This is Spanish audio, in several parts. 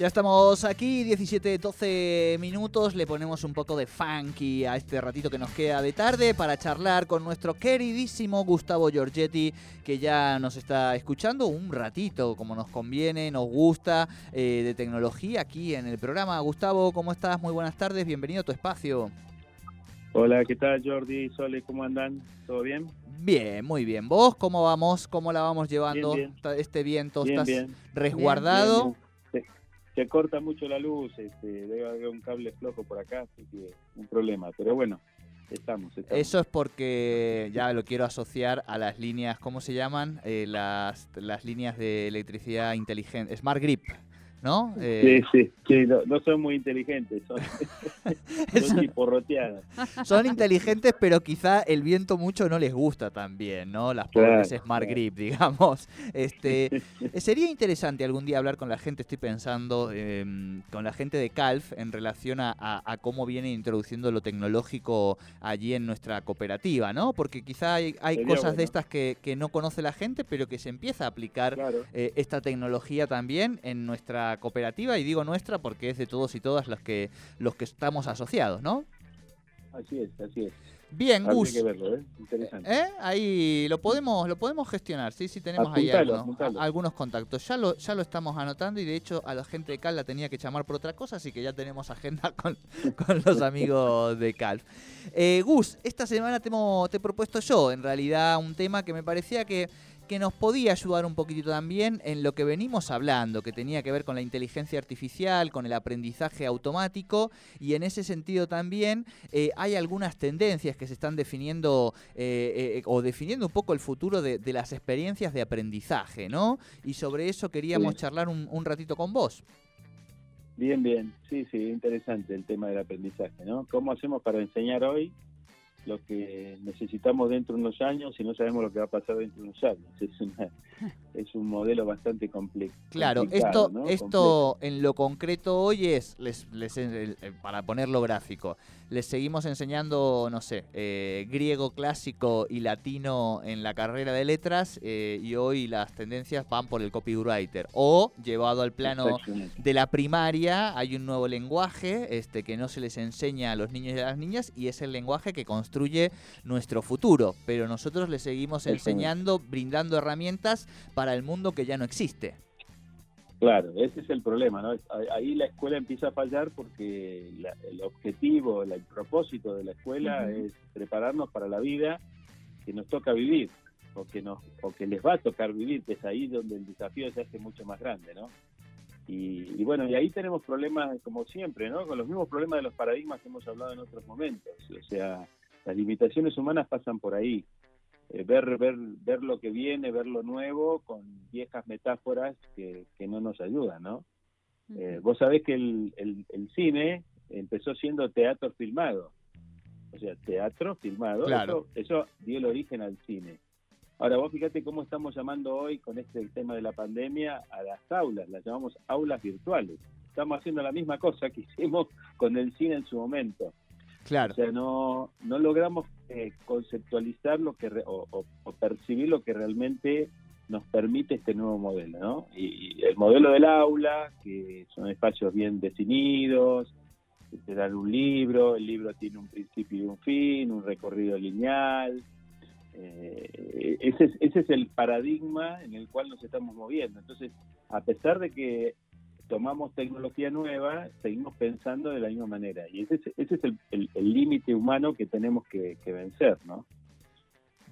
Ya estamos aquí, 17, 12 minutos, le ponemos un poco de funky a este ratito que nos queda de tarde para charlar con nuestro queridísimo Gustavo Giorgetti, que ya nos está escuchando un ratito, como nos conviene, nos gusta, eh, de tecnología aquí en el programa. Gustavo, ¿cómo estás? Muy buenas tardes, bienvenido a tu espacio. Hola, ¿qué tal Jordi, Sole? ¿Cómo andan? ¿Todo bien? Bien, muy bien. ¿Vos cómo vamos? ¿Cómo la vamos llevando Bien, este viento? Bien, ¿Estás bien. resguardado? Se, corta mucho la luz, este, debe haber un cable flojo por acá, así que un problema. Pero bueno, estamos. estamos. Eso es porque ya lo quiero asociar a las líneas, ¿cómo se llaman? Eh, las, las líneas de electricidad inteligente, Smart Grip, ¿no? Eh, Sí, sí, sí, no, no son muy inteligentes, son, son chiporroteadas. son inteligentes, pero quizá el viento mucho no les gusta también, ¿no? Las pobres Claro, Smart claro. Grip, digamos. Este, eh, sería interesante algún día hablar con la gente, estoy pensando, eh, con la gente de Calf en relación a, a- a cómo viene introduciendo lo tecnológico allí en nuestra cooperativa, ¿no? Porque quizá hay, hay Sería cosas de estas que, que no conoce la gente, pero que se empieza a aplicar Claro, eh, esta tecnología también en nuestra cooperativa, y digo nuestra porque es de todos y todas los que, los que estamos asociados, ¿no? así es, así es. Bien, Habría Gus. que verlo, ¿eh? Interesante. ¿Eh? Ahí lo podemos, lo podemos gestionar, sí, sí tenemos ahí algunos, contactos. Ya lo, ya lo estamos anotando y de hecho a la gente de Cal la tenía que llamar por otra cosa, así que ya tenemos agenda con, con los amigos de Cal. Eh, Gus, esta semana te, te he propuesto yo, en realidad, un tema que me parecía que, que nos podía ayudar un poquitito también en lo que venimos hablando, que tenía que ver con la inteligencia artificial, con el aprendizaje automático, y en ese sentido también eh, hay algunas tendencias que se están definiendo eh, eh, o definiendo un poco el futuro de, de las experiencias de aprendizaje, ¿no? Y sobre eso queríamos Sí. charlar un, un ratito con vos. Bien, bien. Sí, sí, interesante el tema del aprendizaje, ¿no? ¿Cómo hacemos para enseñar hoy lo que necesitamos dentro de unos años si no sabemos lo que va a pasar dentro de unos años? Es, una, es un modelo bastante complejo. Claro, esto, esto en lo concreto hoy es, les, les- eh, eh, para ponerlo gráfico, les seguimos enseñando, no sé, eh, griego clásico y latino en la carrera de letras eh, y hoy las tendencias van por el copywriter. O llevado al plano de la primaria hay un nuevo lenguaje este, que no se les enseña a los niños y a las niñas y es el lenguaje que construye nuestro futuro. Pero nosotros les seguimos enseñando, brindando herramientas para el mundo que ya no existe. Claro, ese es el problema, ¿no? Ahí la escuela empieza a fallar porque la- el objetivo, la- el propósito de la escuela Ujú. es prepararnos para la vida que nos toca vivir o que, nos, o que les va a tocar vivir, que es ahí donde el desafío se hace mucho más grande, ¿no? Y, y bueno, y ahí tenemos problemas, como siempre, ¿no? Con los mismos problemas de los paradigmas que hemos hablado en otros momentos. O sea, las limitaciones humanas pasan por ahí. Eh, ver, ver, ver lo que viene, ver lo nuevo, con viejas metáforas que, que no nos ayudan, ¿no? Eh, vos sabés que el, el, el cine empezó siendo teatro filmado. O sea, teatro filmado. Claro. Eso, eso dio el origen al cine. Ahora, vos fíjate cómo estamos llamando hoy con este tema de la pandemia a las aulas, las llamamos aulas virtuales. Estamos haciendo la misma cosa que hicimos con el cine en su momento. Claro. O sea, no, no logramos eh, conceptualizar lo que re- o, percibir lo que realmente nos permite este nuevo modelo, ¿no? Y, el modelo del aula, que son espacios bien definidos, que te dan un libro, el libro tiene un principio y un fin, un recorrido lineal. Eh, ese, es, ese es el paradigma en el cual nos estamos moviendo. Entonces, a pesar de que tomamos tecnología nueva, seguimos pensando de la misma manera. Y ese es, ese es el- el el límite humano que tenemos que, que vencer, ¿no?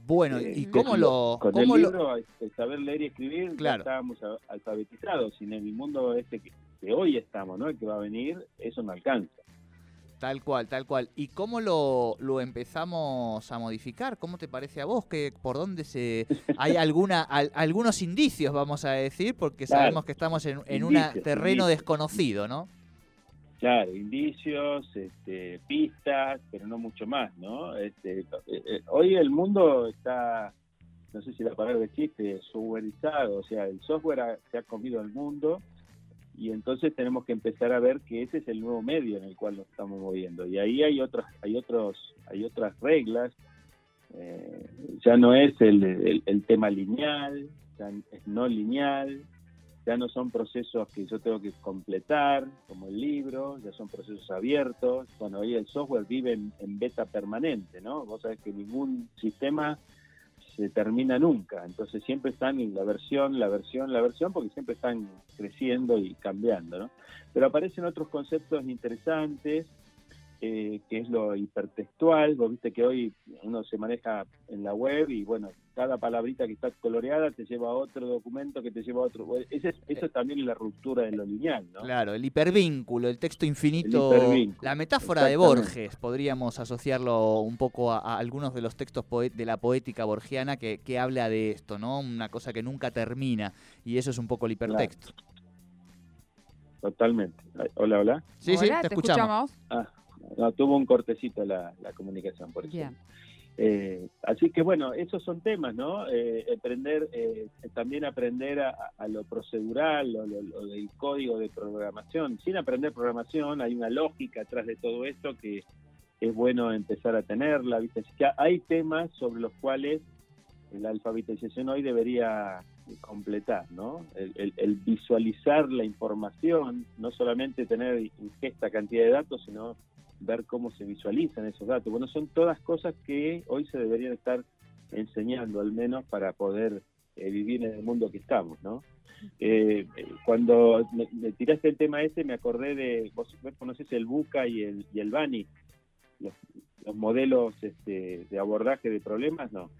Bueno, Eh, ¿y cómo lo...? Con cómo el lo- libro, este, saber leer y escribir, Claro. ya estábamos alfabetizados. Y en el mundo este que, que hoy estamos, ¿no? El que va a venir, eso no alcanza. Tal cual, tal cual. ¿Y cómo lo, lo empezamos a modificar? ¿Cómo te parece a vos? que ¿Por dónde se hay alguna al- algunos indicios, vamos a decir? Porque Claro. sabemos que estamos en, en un terreno indicios. desconocido, ¿no? Claro, indicios, este, pistas, pero no mucho más, ¿no? Este, eh, eh, hoy el mundo está no sé si la palabra existe, softwareizado, o sea, el software se ha comido el mundo y entonces tenemos que empezar a ver que ese es el nuevo medio en el cual nos estamos moviendo. Y ahí hay otras hay otros hay otras reglas. Eh, ya no es el, el, tema lineal ya es no lineal ya no son procesos que yo tengo que completar como el libro ya son procesos abiertos. Bueno hoy el software vive en, en beta permanente no vos sabés que ningún sistema se termina nunca. Entonces siempre están en la versión, la versión, la versión, porque siempre están creciendo y cambiando. ¿no? Pero aparecen otros conceptos interesantes eh, que es lo hipertextual. Vos viste que hoy uno se maneja en la web y bueno, cada palabrita que está coloreada te lleva a otro documento que te lleva a otro. Ese, eso es también la ruptura de lo lineal, ¿no? Claro, el hipervínculo, el texto infinito. la metáfora de Borges, podríamos asociarlo un poco a, algunos de los textos de la poética borgiana que, que, habla de esto, ¿no? Una cosa que nunca termina y eso es un poco el hipertexto. Totalmente. Hola, hola. Sí, sí, te, escuchamos. Ah, no, tuvo un cortecito la, comunicación, por eso. Eh, así que bueno, esos son temas, ¿no? Eh, aprender, eh, también aprender a, lo procedural, lo, lo, del código de programación. Sin aprender programación, hay una lógica atrás de todo esto que es bueno empezar a tenerla. ¿viste? hay temas sobre los cuales la alfabetización hoy debería completar, ¿no? El, el, visualizar la información, no solamente tener ingesta cantidad de datos, sino ver cómo se visualizan esos datos. Bueno, son todas cosas que hoy se deberían estar enseñando, al menos para poder eh, vivir en el mundo que estamos, ¿no? Eh, cuando me, tiraste el tema ese, me acordé de, vos, conoces el BUCA y el, y el BANI, los, modelos este, de abordaje de problemas, ¿no?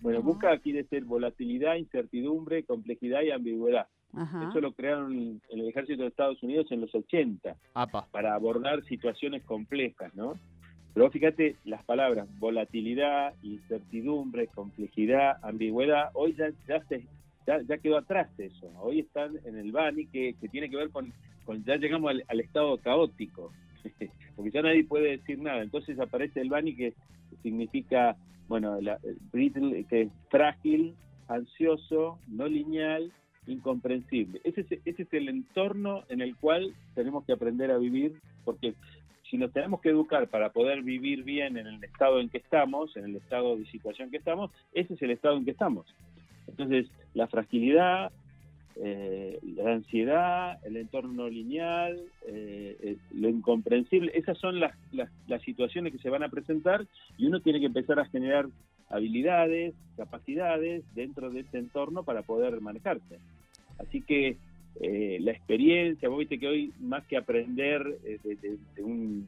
Bueno, BUCA quiere ser volatilidad, incertidumbre, complejidad y ambigüedad. Eso lo crearon el ejército de Estados Unidos en los 80 para abordar situaciones complejas, ¿no? Pero fíjate, las palabras volatilidad, incertidumbre, complejidad, ambigüedad, hoy ya, ya, se, ya, quedó atrás eso. Hoy están en el BANI que, que tiene que ver con, con ya llegamos al, estado caótico, porque ya nadie puede decir nada. Entonces aparece el BANI que significa, bueno, la, que es frágil, ansioso, no lineal incomprensible. Ese es, ese es el entorno en el cual tenemos que aprender a vivir, porque si nos tenemos que educar para poder vivir bien en el estado en que estamos, en el estado de situación que estamos, ese es el estado en que estamos. Entonces, la fragilidad, eh, la ansiedad, el entorno lineal, eh, eh, lo incomprensible, esas son las, las, las situaciones que se van a presentar y uno tiene que empezar a generar habilidades, capacidades dentro de ese entorno para poder manejarse. Así que eh, la experiencia, vos viste que hoy más que aprender eh, de, un,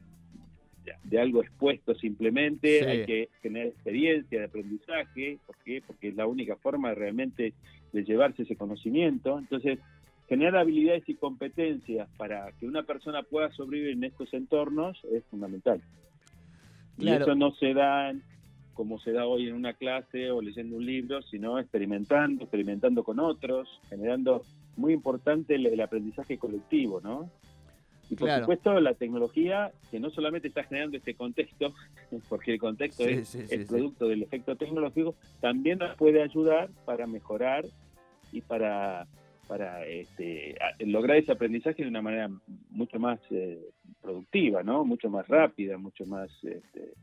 de, algo expuesto simplemente, hay que tener experiencia de aprendizaje, ¿por qué? Porque es la única forma realmente de llevarse ese conocimiento. Entonces, generar habilidades y competencias para que una persona pueda sobrevivir en estos entornos es fundamental. Y eso no se da como se da hoy en una clase o leyendo un libro, sino experimentando, experimentando con otros, generando muy importante el, aprendizaje colectivo, ¿no? Y por supuesto la tecnología que no solamente está generando este contexto, porque el contexto es, el producto del efecto tecnológico, también nos puede ayudar para mejorar y para para este, lograr ese aprendizaje de una manera mucho más eh, productiva, ¿no? Mucho más rápida, mucho más este,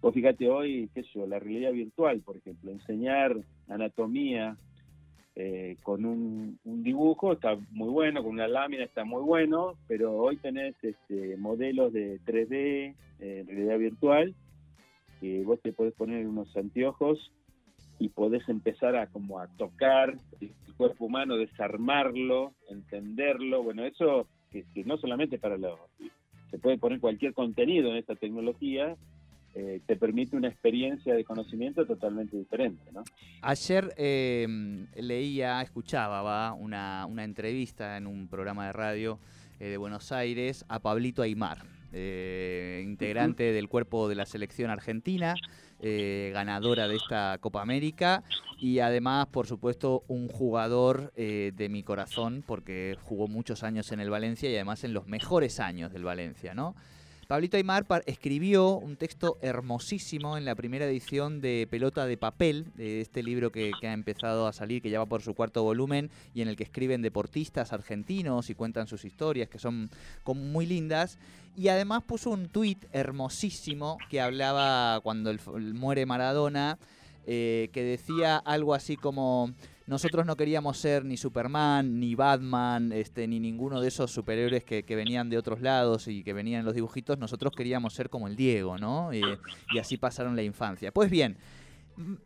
Vos fíjate hoy, qué sé yo, la realidad virtual, por ejemplo, enseñar anatomía eh, con un, dibujo está muy bueno, con una lámina está muy bueno, pero hoy tenés este, modelos de 3D, eh, realidad virtual, que vos te podés poner unos anteojos y podés empezar a como a tocar el cuerpo humano, desarmarlo, entenderlo, bueno, eso que, que no solamente para lo... Se puede poner cualquier contenido en esta tecnología, eh, te permite una experiencia de conocimiento totalmente diferente. ¿no? Ayer eh, leía, escuchaba ¿va? Una, una, entrevista en un programa de radio eh, de Buenos Aires a Pablito Aymar, integrante del cuerpo de la selección argentina. ganadora de esta Copa América y además, por supuesto, un jugador de mi corazón porque jugó muchos años en el Valencia y además en los mejores años del Valencia, ¿no? Pablito Aymar escribió un texto hermosísimo en la primera edición de Pelota de Papel, de este libro que, ha empezado a salir, que ya va por su cuarto volumen, y en el que escriben deportistas argentinos y cuentan sus historias, que son muy lindas. Y además puso un tuit hermosísimo que hablaba cuando el muere Maradona, eh, que decía algo así como nosotros no queríamos ser ni Superman, ni Batman, este, ni ninguno de esos superhéroes que, que venían de otros lados y que venían en los dibujitos, nosotros queríamos ser como el Diego, ¿no? Eh, y así pasaron la infancia. Pues bien,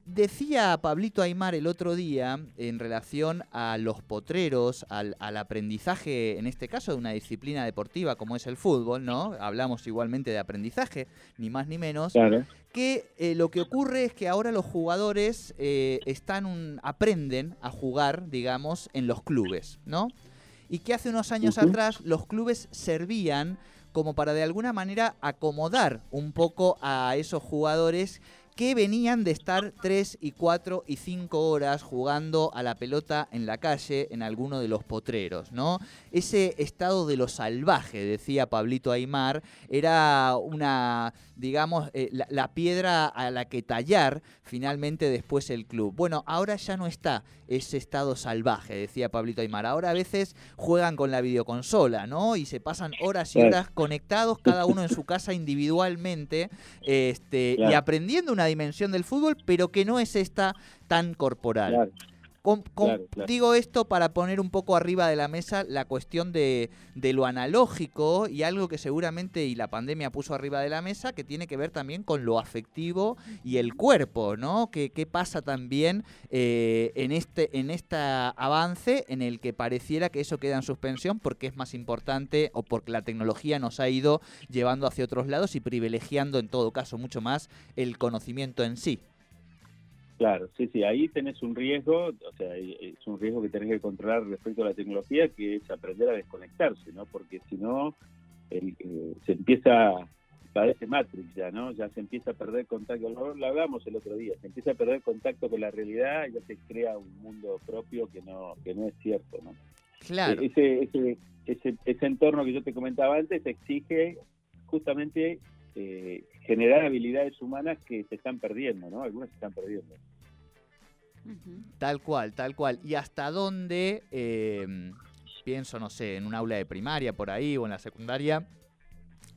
decía Pablito Aymar el otro día en relación a los potreros, al, al aprendizaje, en este caso de una disciplina deportiva como es el fútbol, ¿no? Hablamos igualmente de aprendizaje, ni más ni menos Claro. que eh, lo que ocurre es que ahora los jugadores eh, están un- aprenden a jugar, digamos, en los clubes, ¿no? Y que hace unos años atrás los clubes servían como para de alguna manera acomodar un poco a esos jugadores que venían de estar 3 y 4 y 5 horas jugando a la pelota en la calle en alguno de los potreros, ¿no? Ese estado de lo salvaje, decía Pablito Aymar, era una, digamos, eh, la, la piedra a la que tallar finalmente después el club. Bueno, ahora ya no está ese estado salvaje, decía Pablito Aymar. Ahora a veces juegan con la videoconsola, ¿no? Y se pasan horas y horas conectados, cada uno en su casa individualmente, este, y aprendiendo una dimensión del fútbol, pero que no es esta tan corporal. Claro. Claro, claro. Digo esto para poner un poco arriba de la mesa la cuestión de, de lo analógico y algo que seguramente y la pandemia puso arriba de la mesa que tiene que ver también con lo afectivo y el cuerpo, ¿no? ¿Qué, qué pasa también eh, en este en este avance en el que pareciera que eso queda en suspensión porque es más importante o porque la tecnología nos ha ido llevando hacia otros lados y privilegiando en todo caso mucho más el conocimiento en sí? Claro, sí, sí, ahí tenés un riesgo, o sea, es un riesgo que tenés que controlar respecto a la tecnología, que es aprender a desconectarse, ¿no? Porque si no, el- eh, se empieza, parece Matrix ya, ¿no? Ya se empieza a perder contacto, lo, lo hablamos el otro día, se empieza a perder contacto con la realidad y ya se crea un mundo propio que no, que no es cierto, ¿no? Claro. Eh, Ese, ese, ese, ese entorno que yo te comentaba antes exige justamente eh, generar habilidades humanas que se están perdiendo, ¿no? Algunas se están perdiendo. Tal cual, tal cual. ¿Y hasta dónde, eh, pienso, no sé, en un aula de primaria por ahí o en la secundaria,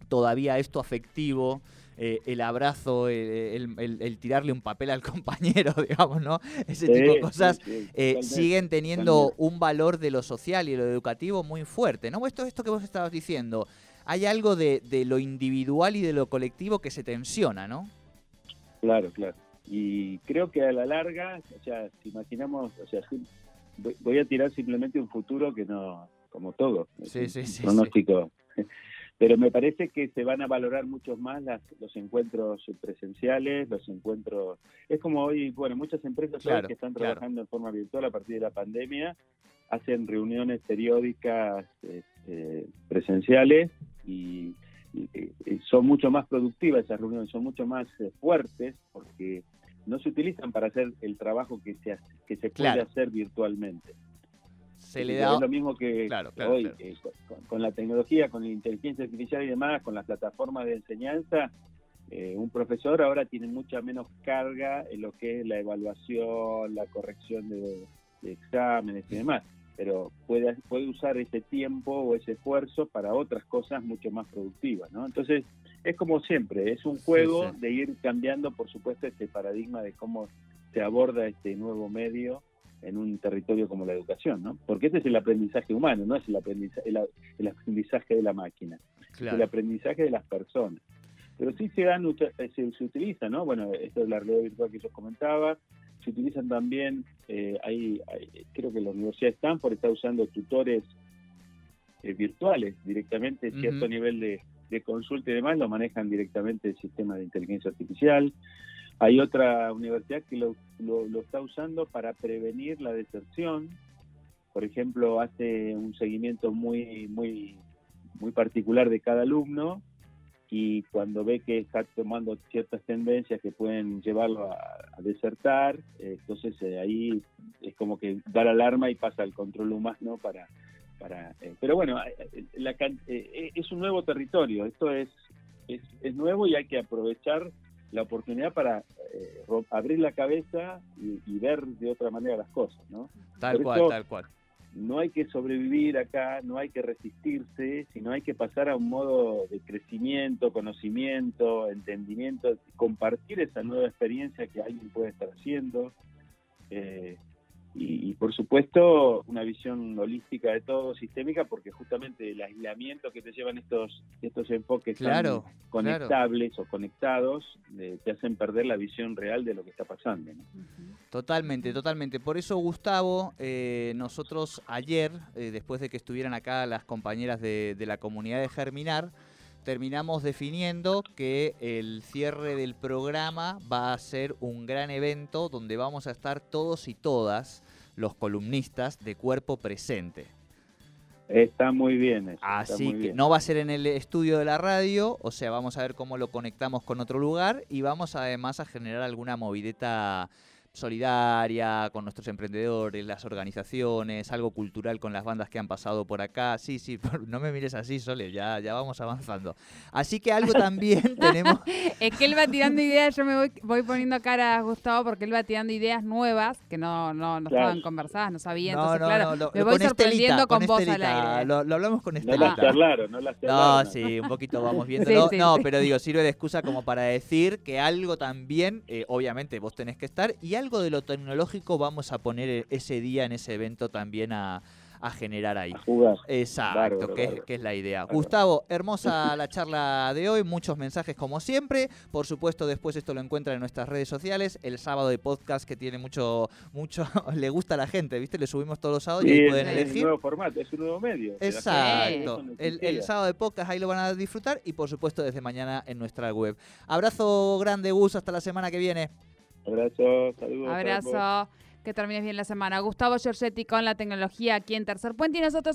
todavía esto afectivo, eh, el abrazo, eh, el, el- el tirarle un papel al compañero, digamos, ¿no? Ese tipo de cosas sí, sí, eh, siguen teniendo un valor de lo social y de lo educativo muy fuerte, ¿no? Esto, esto que vos estabas diciendo, hay algo de, de lo individual y de lo colectivo que se tensiona, ¿no? Claro, claro. Y creo que a la larga, o sea, si imaginamos, o sea, si- voy- a tirar simplemente un futuro que no, como todo, Sí, un sí, sí, pronóstico. Pero me parece que se van a valorar mucho más las, los encuentros presenciales, los encuentros... Es como hoy, bueno, muchas empresas Claro, que están claro. trabajando en forma virtual a partir de la pandemia, hacen reuniones periódicas este, presenciales son mucho más productivas esas reuniones, son mucho más eh, fuertes porque no se utilizan para hacer el trabajo que se, hace- que se puede Claro. hacer virtualmente. Se le Es da... lo mismo que Claro, claro, hoy eh, con, con la tecnología, con la inteligencia artificial y demás, con las plataformas de enseñanza, eh, un profesor ahora tiene mucha menos carga en lo que es la evaluación, la corrección de, de exámenes y demás, pero puede, puede usar ese tiempo o ese esfuerzo para otras cosas mucho más productivas, ¿no? Entonces, es como siempre, es un juego sí. de ir cambiando, por supuesto, este paradigma de cómo se aborda este nuevo medio en un territorio como la educación, ¿no? Porque ese es el aprendizaje humano, no es el aprendizaje, el, el aprendizaje de la máquina, es el aprendizaje de las personas. Pero sí se dan, se, se utiliza, ¿no? Bueno, esto es la realidad virtual que yo comentaba, se utilizan también, eh, hay, hay- creo que la Universidad de Stanford está usando tutores eh, virtuales directamente, cierto nivel de, de consulta y demás lo manejan directamente el sistema de inteligencia artificial. Hay otra universidad que lo, lo, lo está usando para prevenir la deserción. Por ejemplo, hace un seguimiento muy, muy, muy particular de cada alumno y cuando ve que está tomando ciertas tendencias que pueden llevarlo a, a desertar, eh, entonces eh, ahí es como que da la alarma y pasa al control humano para... para eh, pero bueno, la es un nuevo territorio, esto es es, es nuevo y hay que aprovechar la oportunidad para eh, abrir la cabeza y, y ver de otra manera las cosas, ¿no? Tal Por cual, eso- tal cual. No hay que sobrevivir acá, no hay que resistirse, sino hay que pasar a un modo de crecimiento, conocimiento, entendimiento, compartir esa nueva experiencia que alguien puede estar haciendo. eh, y, y, por supuesto una visión holística de todo, sistémica, porque justamente el aislamiento que te llevan estos, estos enfoques tan Claro, conectables o conectados eh, te hacen perder la visión real de lo que está pasando. ¿no? Totalmente, totalmente. Por eso, Gustavo, eh, nosotros ayer, eh, después de que estuvieran acá las compañeras de, de la comunidad de Germinar, terminamos definiendo que el cierre del programa va a ser un gran evento donde vamos a estar todos y todas los columnistas de cuerpo presente. Está muy bien eso. Así muy que bien. no va a ser en el estudio de la radio, o sea, vamos a ver cómo lo conectamos con otro lugar y vamos además a generar alguna movideta solidaria con nuestros emprendedores, las organizaciones, algo cultural con las bandas que han pasado por acá. Sí, sí, no me mires así, Sole, ya, ya vamos avanzando. Así que algo también tenemos... Es que él va tirando ideas, yo me voy, voy poniendo cara a Gustavo porque él va tirando ideas nuevas que no, no, no Claro. estaban conversadas, no sabía. No, Entonces, no, claro, no, lo- me lo- voy con Estelita, sorprendiendo con, voz al Estelita, aire. Lo, lo hablamos con No Estelita. las charlaron, no las No, charlaron. sí, un poquito vamos viendo. Sí, no, sí, no, sí. pero digo, sirve de excusa como para decir que algo también, eh, obviamente vos tenés que estar, y algo de lo tecnológico vamos a poner e- ese día en ese evento también a, a generar ahí. A jugar. Exacto, Bárbaro, que, es, bárbaro. que es la idea. Gustavo, hermosa la charla de hoy, muchos mensajes como siempre. Por supuesto, después esto lo encuentran en nuestras redes sociales. El sábado de podcast que tiene mucho, mucho, le gusta a la gente, ¿viste? Le subimos todos los sábados y Sí, ahí es, pueden es elegir. un nuevo formato, es un nuevo medio. que Exacto. El, el sábado de podcast ahí lo van a disfrutar y por supuesto desde mañana en nuestra web. Abrazo grande, Gus, hasta la semana que viene. Abrazo, saludos. Abrazo. Que termines bien la semana. Gustavo Giorgetti con la tecnología aquí en Tercer Puente y nosotros